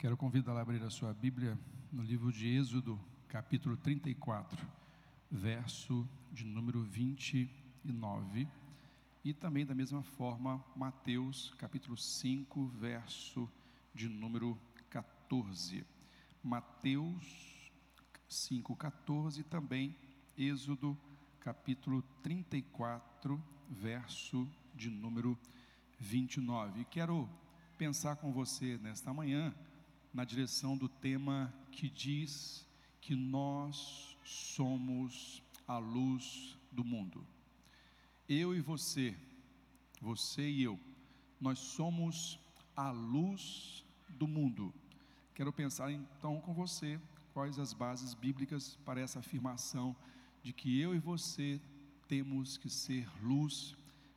Quero convidá-la a abrir a sua Bíblia no livro de Êxodo, capítulo 34, verso de número 29, e também da mesma forma Mateus, capítulo 5, verso de número 14. Mateus 5, 14 e também Êxodo, capítulo 34, verso de número 29. E quero pensar com você nesta manhã na direção do tema que diz que nós somos a luz do mundo. Eu e você, você e eu, nós somos a luz do mundo. Quero pensar então com você quais as bases bíblicas para essa afirmação de que eu e você temos que ser luz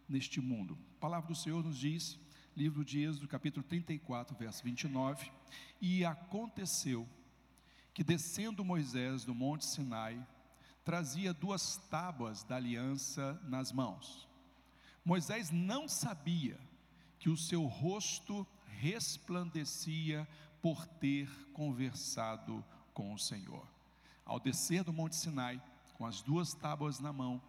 neste mundo. A palavra do Senhor nos diz livro de Êxodo, capítulo 34, verso 29. E aconteceu que, descendo Moisés do monte Sinai, trazia duas tábuas da aliança nas mãos. Moisés não sabia que o seu rosto resplandecia por ter conversado com o Senhor. Ao descer do monte Sinai, com as duas tábuas na mão,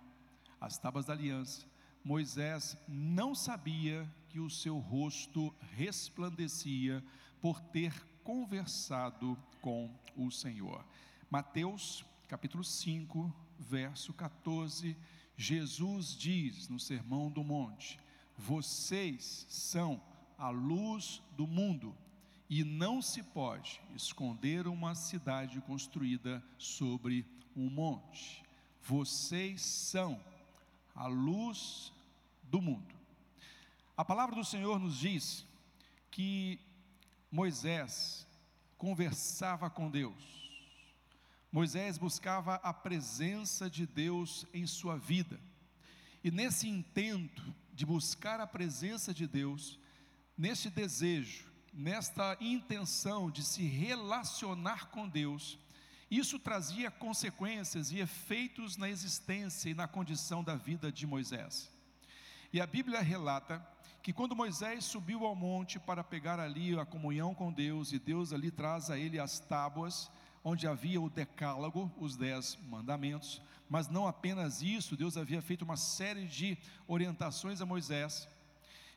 as tábuas da aliança, Moisés não sabia que o seu rosto resplandecia por ter conversado com o Senhor. Mateus capítulo 5, verso 14, Jesus diz no Sermão do Monte: Vocês são a luz do mundo, e não se pode esconder uma cidade construída sobre um monte. Vocês são a luz do mundo. A palavra do Senhor nos diz que Moisés conversava com Deus. Moisés buscava a presença de Deus em sua vida. E nesse intento de buscar a presença de Deus, nesse desejo, nesta intenção de se relacionar com Deus, isso trazia consequências e efeitos na existência e na condição da vida de Moisés. E a Bíblia relata que quando Moisés subiu ao monte para pegar ali a comunhão com Deus, e Deus ali traz a ele as tábuas, onde havia o decálogo, os dez mandamentos, mas não apenas isso, Deus havia feito uma série de orientações a Moisés.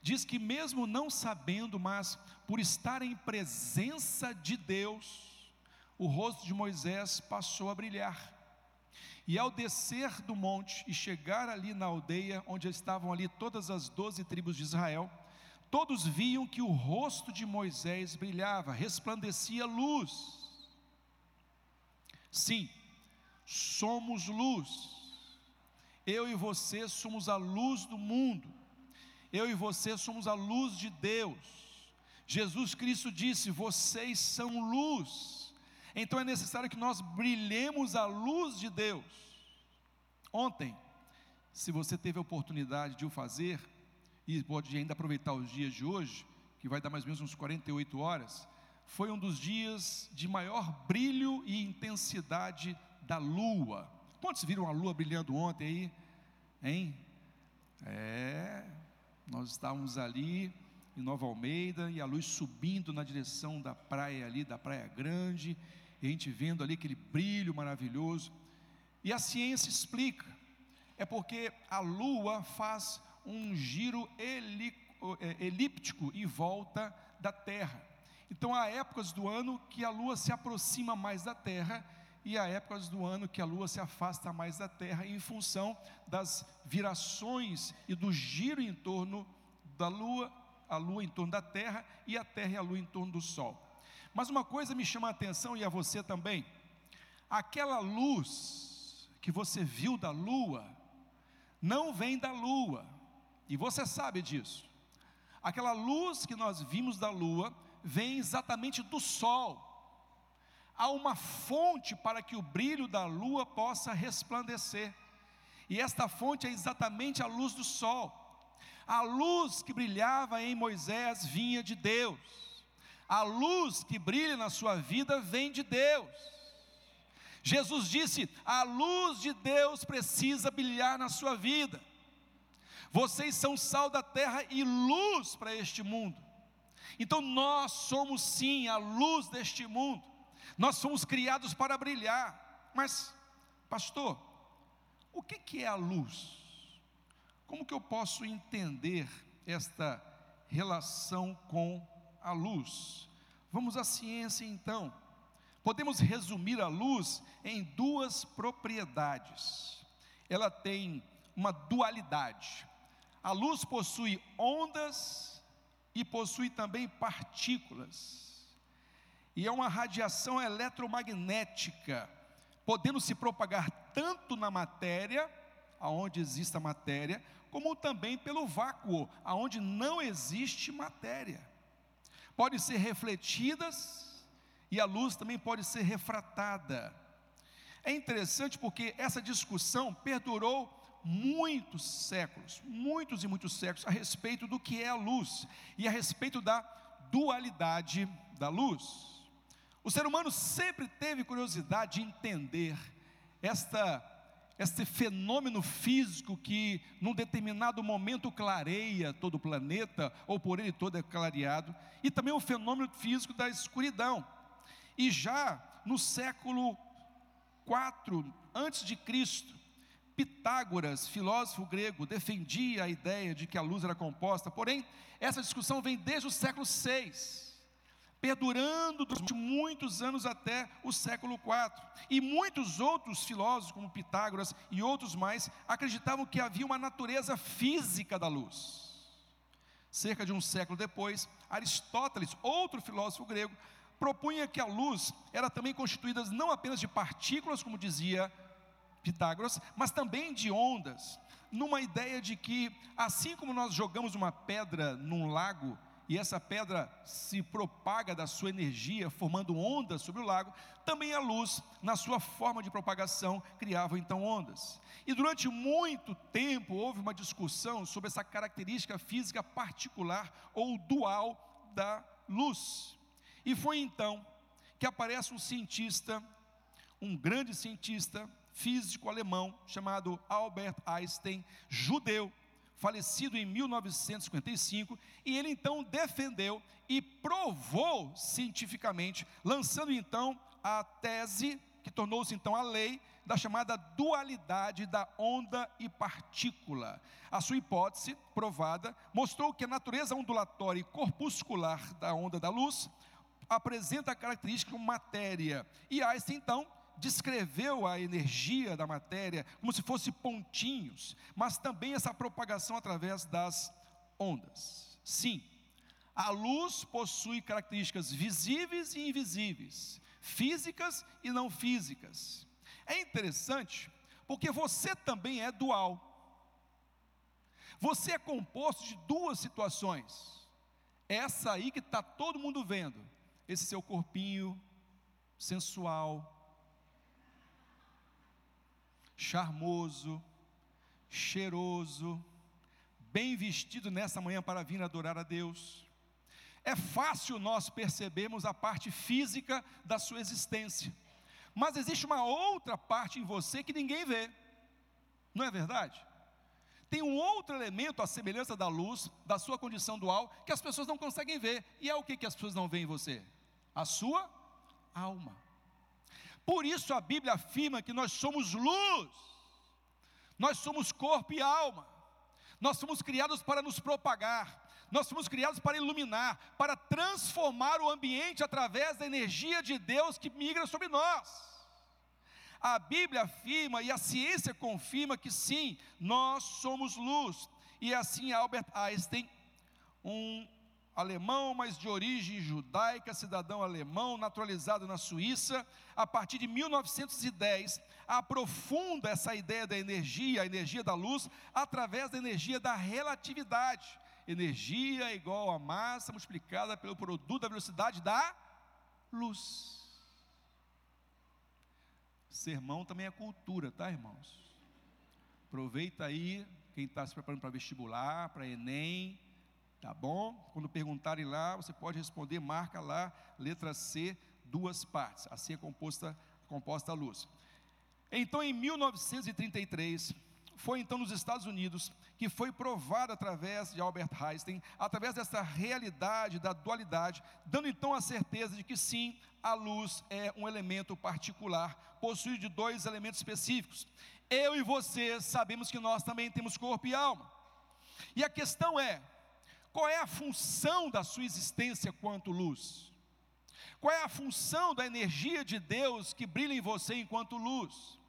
Diz que mesmo não sabendo, mas por estar em presença de Deus, o rosto de Moisés passou a brilhar. E ao descer do monte e chegar ali na aldeia, onde estavam ali todas as doze tribos de Israel, todos viam que o rosto de Moisés brilhava, resplandecia luz. Sim, somos luz. Eu e você somos a luz do mundo. Eu e você somos a luz de Deus. Jesus Cristo disse: Vocês são luz. Então é necessário que nós brilhemos a luz de Deus. Ontem, se você teve a oportunidade de o fazer, e pode ainda aproveitar os dias de hoje, que vai dar mais ou menos uns 48 horas, foi um dos dias de maior brilho e intensidade da lua. Quantos viram a lua brilhando ontem aí? Hein? É, nós estávamos ali em Nova Almeida e a luz subindo na direção da praia ali, da Praia Grande, e a gente vendo ali aquele brilho maravilhoso. E a ciência explica, é porque a Lua faz um giro é, elíptico em volta da Terra. Então há épocas do ano que a Lua se aproxima mais da Terra e há épocas do ano que a Lua se afasta mais da Terra em função das virações e do giro em torno da Lua, a Lua em torno da Terra e a Terra e a Lua em torno do Sol. Mas uma coisa me chama a atenção e a você também: aquela luz que você viu da lua, não vem da lua, e você sabe disso. Aquela luz que nós vimos da lua vem exatamente do sol. Há uma fonte para que o brilho da lua possa resplandecer, e esta fonte é exatamente a luz do sol. A luz que brilhava em Moisés vinha de Deus. A luz que brilha na sua vida vem de Deus. Jesus disse: a luz de Deus precisa brilhar na sua vida. Vocês são sal da terra e luz para este mundo. Então nós somos sim a luz deste mundo. Nós somos criados para brilhar. Mas, pastor, o que, é a luz? Como que eu posso entender esta relação com a luz? Vamos à ciência então. Podemos resumir a luz em duas propriedades. Ela tem uma dualidade. A luz possui ondas e possui também partículas. E é uma radiação eletromagnética, podendo se propagar tanto na matéria, aonde existe a matéria, como também pelo vácuo, aonde não existe matéria. Podem ser refletidas e a luz também pode ser refratada. É interessante porque essa discussão perdurou muitos séculos, muitos e muitos séculos, a respeito do que é a luz e a respeito da dualidade da luz. O ser humano sempre teve curiosidade de entender esta, este fenômeno físico que, num determinado momento, clareia todo o planeta, ou por ele todo é clareado, e também o fenômeno físico da escuridão. E já no século 4 antes de Cristo, Pitágoras, filósofo grego, defendia a ideia de que a luz era composta, porém, essa discussão vem desde o século 6, perdurando durante muitos anos até o século 4. E muitos outros filósofos, como Pitágoras e outros mais, acreditavam que havia uma natureza física da luz. Cerca de um século depois, Aristóteles, outro filósofo grego, propunha que a luz era também constituída não apenas de partículas, como dizia Pitágoras, mas também de ondas, numa ideia de que, assim como nós jogamos uma pedra num lago, e essa pedra se propaga da sua energia, formando ondas sobre o lago, também a luz, na sua forma de propagação, criava então ondas. E durante muito tempo houve uma discussão sobre essa característica física particular ou dual da luz. E foi então que aparece um cientista, um grande cientista físico alemão chamado Albert Einstein, judeu, falecido em 1955, e ele então defendeu e provou cientificamente, lançando então a tese que tornou-se então a lei da chamada dualidade da onda e partícula. A sua hipótese, provada, mostrou que a natureza ondulatória e corpuscular da onda da luz apresenta a característica matéria. E Einstein, então, descreveu a energia da matéria como se fosse pontinhos, mas também essa propagação através das ondas. Sim, a luz possui características visíveis e invisíveis, físicas e não físicas. É interessante porque você também é dual. Você é composto de duas situações. Essa aí que está todo mundo vendo, esse seu corpinho sensual, charmoso, cheiroso, bem vestido nessa manhã para vir adorar a Deus. É fácil nós percebermos a parte física da sua existência, mas existe uma outra parte em você que ninguém vê, não é verdade? Tem um outro elemento, a semelhança da luz, da sua condição dual, que as pessoas não conseguem ver, e é o que, que as pessoas não veem em você? a sua alma. Por isso a Bíblia afirma que nós somos luz, nós somos corpo e alma, nós somos criados para nos propagar, nós fomos criados para iluminar, para transformar o ambiente através da energia de Deus que migra sobre nós. A Bíblia afirma e a ciência confirma que sim, nós somos luz. E assim Albert Einstein, um alemão, mas de origem judaica, cidadão alemão, naturalizado na Suíça, a partir de 1910, aprofunda essa ideia da energia, a energia da luz, através da energia da relatividade. Energia igual a massa multiplicada pelo produto da velocidade da luz. Sermão também é cultura, tá, irmãos? Aproveita aí, quem está se preparando para vestibular, para Enem, Tá bom? Quando perguntarem lá, você pode responder, marca lá, letra C, duas partes. Assim é composta, composta a luz. Então, em 1933, foi então nos Estados Unidos que foi provado através de Albert Einstein, através dessa realidade da dualidade, dando então a certeza de que sim, a luz é um elemento particular, possui de dois elementos específicos. Eu e você sabemos que nós também temos corpo e alma. E a questão é: qual é a função da sua existência quanto luz? Qual é a função da energia de Deus que brilha em você enquanto luz?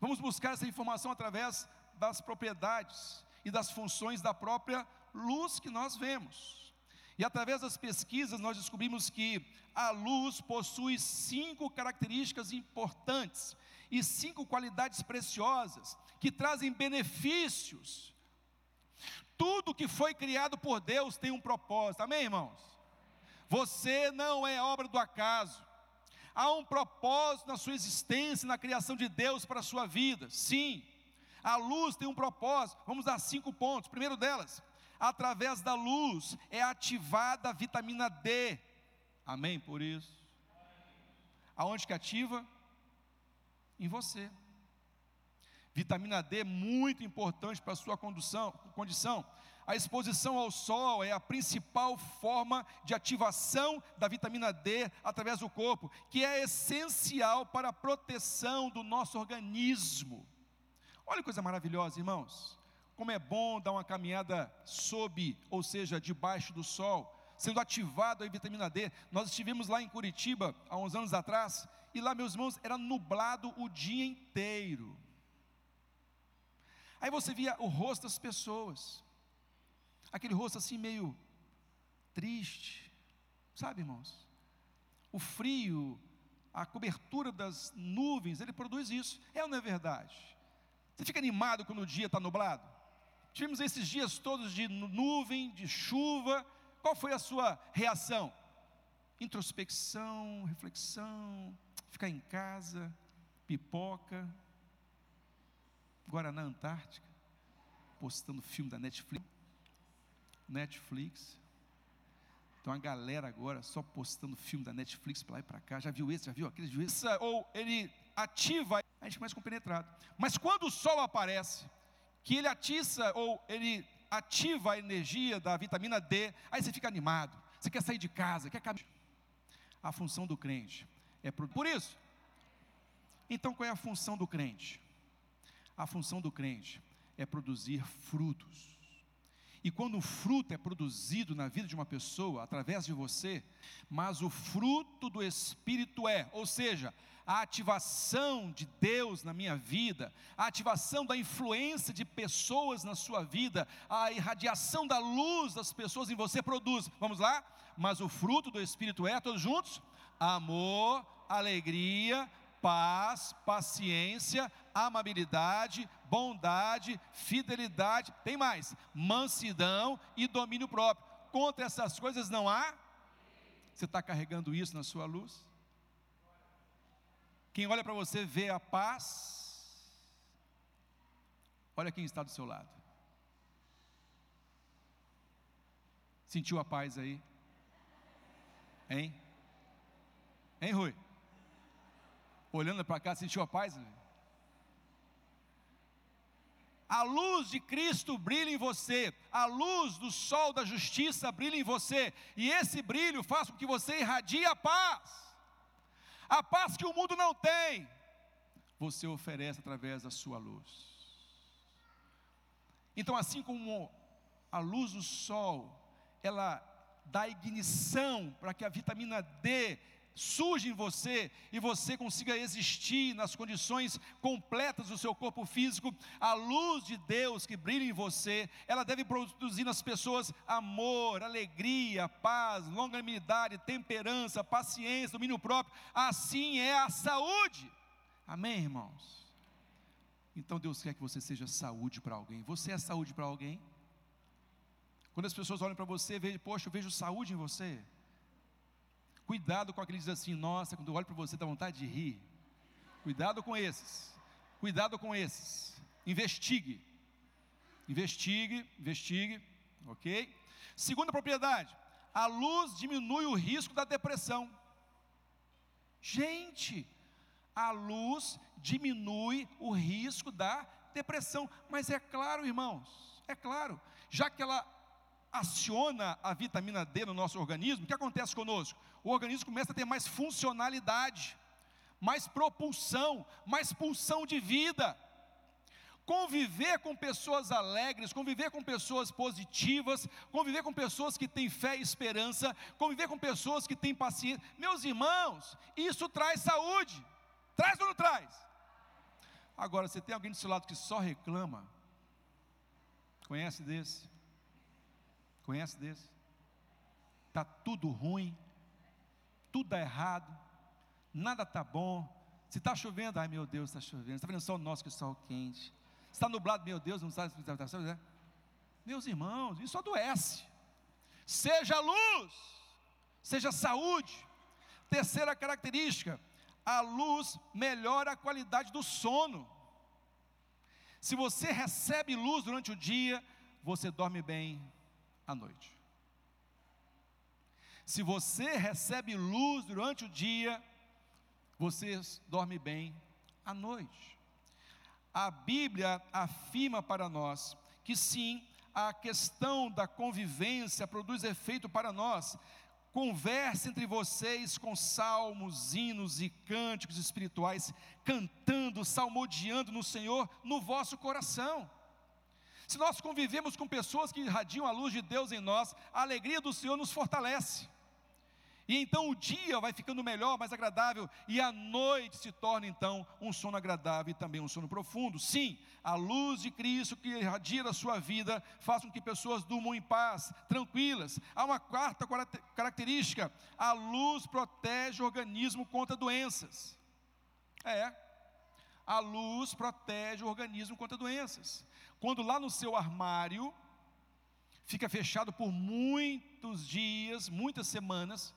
Vamos buscar essa informação através das propriedades e das funções da própria luz que nós vemos. E através das pesquisas nós descobrimos que a luz possui cinco características importantes e cinco qualidades preciosas que trazem benefícios. Tudo que foi criado por Deus tem um propósito, amém, irmãos? Você não é obra do acaso. Há um propósito na sua existência, na criação de Deus para a sua vida. Sim, a luz tem um propósito. Vamos dar cinco pontos. Primeiro delas, através da luz é ativada a vitamina D. Amém por isso? Aonde que ativa? Em você. Vitamina D é muito importante para a sua condução, condição. A exposição ao sol é a principal forma de ativação da vitamina D através do corpo, que é essencial para a proteção do nosso organismo. Olha que coisa maravilhosa, irmãos. Como é bom dar uma caminhada sob, ou seja, debaixo do sol, sendo ativado a vitamina D. Nós estivemos lá em Curitiba há uns anos atrás, e lá, meus irmãos, era nublado o dia inteiro. Aí você via o rosto das pessoas, aquele rosto assim meio triste, sabe, irmãos? O frio, a cobertura das nuvens, ele produz isso, é ou não é verdade? Você fica animado quando o dia está nublado? Tivemos esses dias todos de nuvem, de chuva, qual foi a sua reação? Introspecção, reflexão, ficar em casa, pipoca, Guaraná Antártica, postando filme da Netflix. Netflix. Então a galera agora só postando filme da Netflix para lá e para cá. Já viu esse? Já viu aquele? Já viu esse? Ou ele ativa, a gente começa compenetrado. Mas quando o sol aparece, que ele atiça ou ele ativa a energia da vitamina D, aí você fica animado. Você quer sair de casa, quer caminhar. A função do crente é por isso. Então qual é a função do crente? A função do crente é produzir frutos. E quando o fruto é produzido na vida de uma pessoa, através de você, mas o fruto do Espírito é, ou seja, a ativação de Deus na minha vida, a ativação da influência de pessoas na sua vida, a irradiação da luz das pessoas em você produz. Vamos lá? Mas o fruto do Espírito é, todos juntos? Amor, alegria, paz, paciência, amabilidade, bondade, fidelidade, tem mais, mansidão e domínio próprio. Contra essas coisas não há? Você está carregando isso na sua luz? Quem olha para você vê a paz. Olha quem está do seu lado. Sentiu a paz aí? Hein? Hein, Rui? Olhando para cá, sentiu a paz? A luz de Cristo brilha em você, a luz do sol da justiça brilha em você, e esse brilho faz com que você irradie a paz. A paz que o mundo não tem, você oferece através da sua luz. Então, assim como a luz do sol, ela dá ignição para que a vitamina D surge em você e você consiga existir nas condições completas do seu corpo físico, a luz de Deus que brilha em você, ela deve produzir nas pessoas amor, alegria, paz, longanimidade, temperança, paciência, domínio próprio. Assim é a saúde. Amém, irmãos? Então Deus quer que você seja saúde para alguém. Você é saúde para alguém? Quando as pessoas olham para você, veem, poxa, eu vejo saúde em você. Cuidado com aquele que assim: Nossa, quando eu olho para você dá vontade de rir. Cuidado com esses. Cuidado com esses. Investigue. Investigue, investigue, ok? Segunda propriedade: a luz diminui o risco da depressão. Gente, a luz diminui o risco da depressão. Mas é claro, irmãos, é claro, já que ela aciona a vitamina D no nosso organismo, o que acontece conosco? O organismo começa a ter mais funcionalidade, mais propulsão, mais pulsão de vida. Conviver com pessoas alegres, conviver com pessoas positivas, conviver com pessoas que têm fé e esperança, conviver com pessoas que têm paciência. Meus irmãos, isso traz saúde. Traz ou não traz? Agora, você tem alguém do seu lado que só reclama? Conhece desse? Conhece desse? Está tudo ruim, tudo dá errado, nada está bom. Se está chovendo, ai meu Deus, está chovendo. Está vendo só o nosso que é sol quente. Está nublado, meu Deus, não sabe se está né? Meus irmãos, isso adoece. Seja luz, seja saúde. Terceira característica, a luz melhora a qualidade do sono. Se você recebe luz durante o dia, você dorme bem à noite. Se você recebe luz durante o dia, você dorme bem à noite. A Bíblia afirma para nós que sim, a questão da convivência produz efeito para nós. Converse entre vocês com salmos, hinos e cânticos espirituais, cantando, salmodiando no Senhor no vosso coração. Se nós convivemos com pessoas que irradiam a luz de Deus em nós, a alegria do Senhor nos fortalece. E então o dia vai ficando melhor, mais agradável, e a noite se torna então um sono agradável e também um sono profundo. Sim, a luz de Cristo que irradia a sua vida faz com que pessoas durmam em paz, tranquilas. Há uma quarta característica: a luz protege o organismo contra doenças. É, a luz protege o organismo contra doenças. Quando lá no seu armário fica fechado por muitos dias, muitas semanas,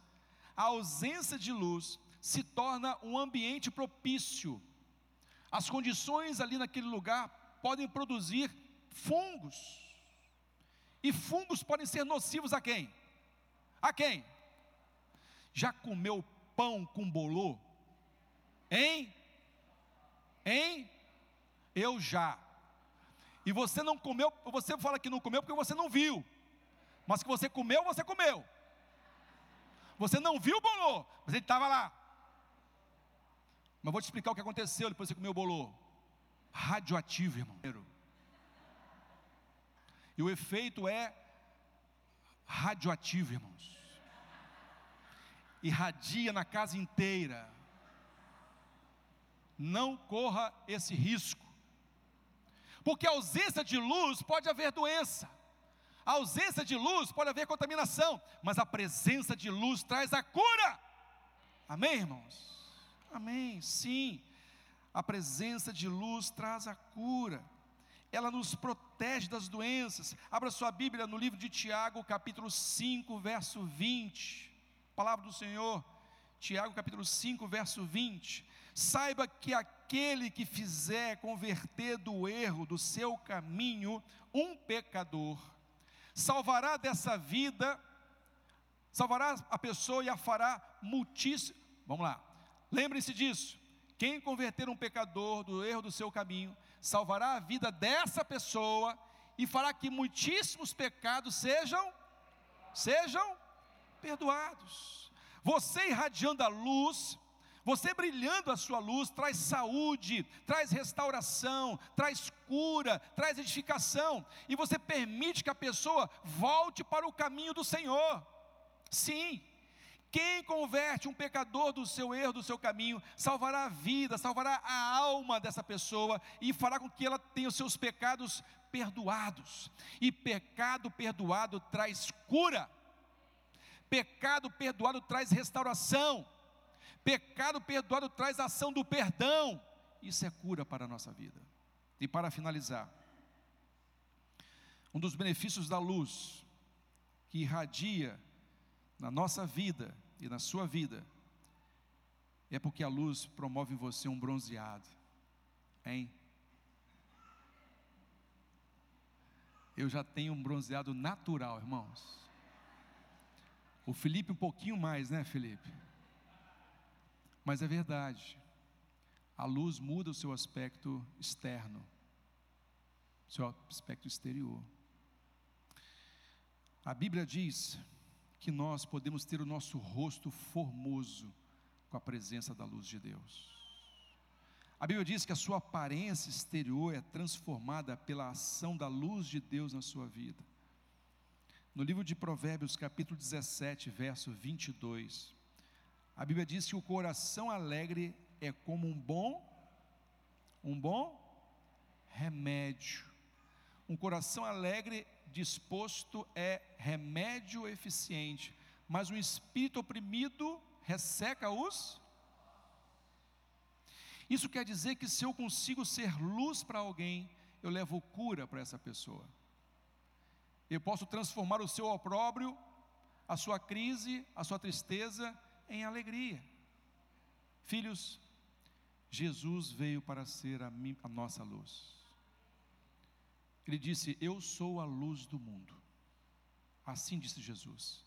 a ausência de luz se torna um ambiente propício. As condições ali naquele lugar podem produzir fungos. E fungos podem ser nocivos a quem? A quem? Já comeu pão com bolô? Hein? Hein? Eu já. E você não comeu, você fala que não comeu porque você não viu. Mas que você comeu, você comeu. Você não viu o bolô, mas ele estava lá. Mas vou te explicar o que aconteceu depois que você comeu o bolô. Radioativo, irmão. E o efeito é radioativo, irmãos. Irradia na casa inteira. Não corra esse risco. Porque a ausência de luz pode haver doença. A ausência de luz pode haver contaminação, mas a presença de luz traz a cura. Amém, irmãos? Amém, sim. A presença de luz traz a cura. Ela nos protege das doenças. Abra sua Bíblia no livro de Tiago, capítulo 5, verso 20. Palavra do Senhor. Tiago, capítulo 5, verso 20. Saiba que aquele que fizer converter do erro do seu caminho um pecador, salvará dessa vida, salvará a pessoa e a fará muitíssimo. Vamos lá, lembre-se disso. Quem converter um pecador do erro do seu caminho, salvará a vida dessa pessoa e fará que muitíssimos pecados sejam sejam perdoados. Você irradiando a luz, você brilhando a sua luz traz saúde, traz restauração, traz cura, traz edificação, e você permite que a pessoa volte para o caminho do Senhor. Sim, quem converte um pecador do seu erro, do seu caminho, salvará a vida, salvará a alma dessa pessoa e fará com que ela tenha os seus pecados perdoados. E pecado perdoado traz cura, pecado perdoado traz restauração. Pecado perdoado traz ação do perdão. Isso é cura para a nossa vida. E para finalizar, um dos benefícios da luz que irradia na nossa vida e na sua vida é porque a luz promove em você um bronzeado. Hein? Eu já tenho um bronzeado natural, irmãos. O Felipe um pouquinho mais, né, Felipe? Mas é verdade, a luz muda o seu aspecto externo. seu aspecto exterior. A Bíblia diz que nós podemos ter o nosso rosto formoso com a presença da luz de Deus. A Bíblia diz que a sua aparência exterior é transformada pela ação da luz de Deus na sua vida. No livro de Provérbios, capítulo 17, verso 22, a Bíblia diz que o coração alegre é como um bom, um bom remédio. Um coração alegre disposto é remédio eficiente, mas um espírito oprimido resseca os. Isso quer dizer que se eu consigo ser luz para alguém, eu levo cura para essa pessoa. Eu posso transformar o seu opróbrio, a sua crise, a sua tristeza em alegria. Filhos, Jesus veio para ser a, a nossa luz. Ele disse: Eu sou a luz do mundo. Assim disse Jesus: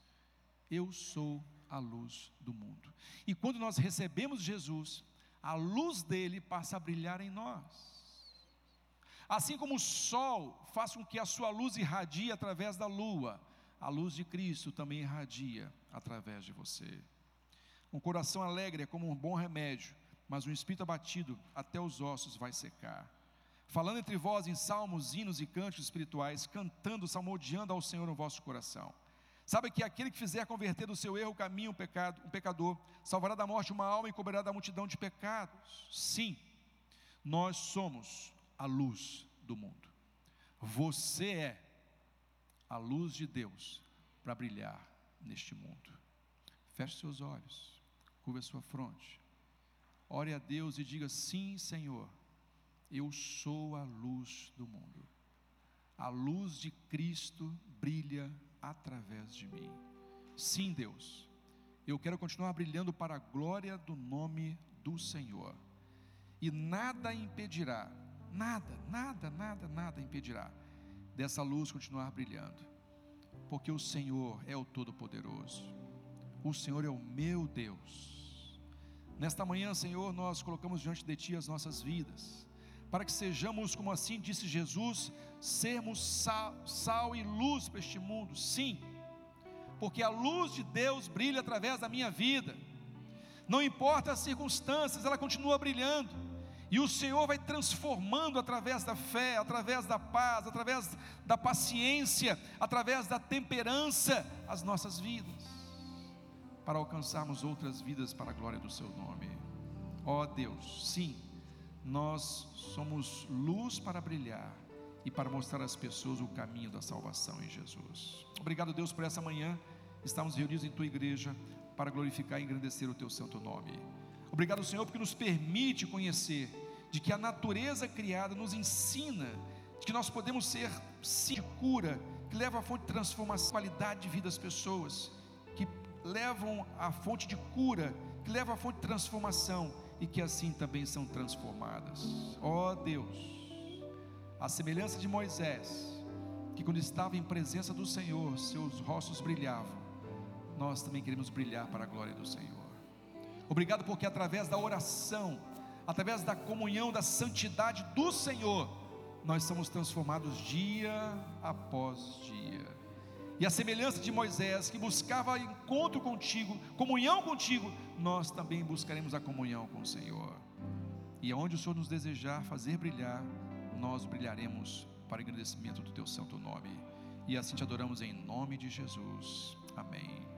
Eu sou a luz do mundo. E quando nós recebemos Jesus, a luz dele passa a brilhar em nós. Assim como o sol faz com que a sua luz irradie através da lua, a luz de Cristo também irradia através de você. Um coração alegre é como um bom remédio, mas um espírito abatido até os ossos vai secar falando entre vós em salmos, hinos e cantos espirituais, cantando, salmodiando ao Senhor no vosso coração. Sabe que aquele que fizer converter do seu erro o caminho um, pecado, um pecador, salvará da morte uma alma e cobrirá da multidão de pecados. Sim, nós somos a luz do mundo. Você é a luz de Deus para brilhar neste mundo. Feche seus olhos, curva sua fronte. Ore a Deus e diga: Sim, Senhor eu sou a luz do mundo. A luz de Cristo brilha através de mim. Sim, Deus, eu quero continuar brilhando para a glória do nome do Senhor. E nada impedirá, nada, nada, nada, nada impedirá dessa luz continuar brilhando. Porque o Senhor é o Todo-Poderoso. O Senhor é o meu Deus. Nesta manhã, Senhor, nós colocamos diante de Ti as nossas vidas para que sejamos, como assim disse Jesus, sermos sal, sal e luz para este mundo, sim, porque a luz de Deus brilha através da minha vida, não importa as circunstâncias, ela continua brilhando, e o Senhor vai transformando através da fé, através da paz, através da paciência, através da temperança, as nossas vidas, para alcançarmos outras vidas para a glória do Seu nome. Ó oh Deus, sim nós somos luz para brilhar e para mostrar às pessoas o caminho da salvação em Jesus. Obrigado, Deus, por essa manhã. Estamos reunidos em tua igreja para glorificar e engrandecer o teu santo nome. Obrigado, Senhor, porque nos permite conhecer de que a natureza criada nos ensina de que nós podemos ser sim de cura, que leva à fonte de transformação, qualidade de vida das pessoas, levam à fonte de cura, que leva à fonte de transformação e que assim também são transformadas. Ó oh Deus, a semelhança de Moisés, que quando estava em presença do Senhor, seus rostos brilhavam, nós também queremos brilhar para a glória do Senhor. Obrigado porque através da oração, através da comunhão, da santidade do Senhor, nós somos transformados dia após dia. E a semelhança de Moisés, que buscava encontro contigo, comunhão contigo, nós também buscaremos a comunhão com o Senhor. E aonde o Senhor nos desejar fazer brilhar, nós brilharemos para o agradecimento do teu santo nome. E assim te adoramos em nome de Jesus. Amém.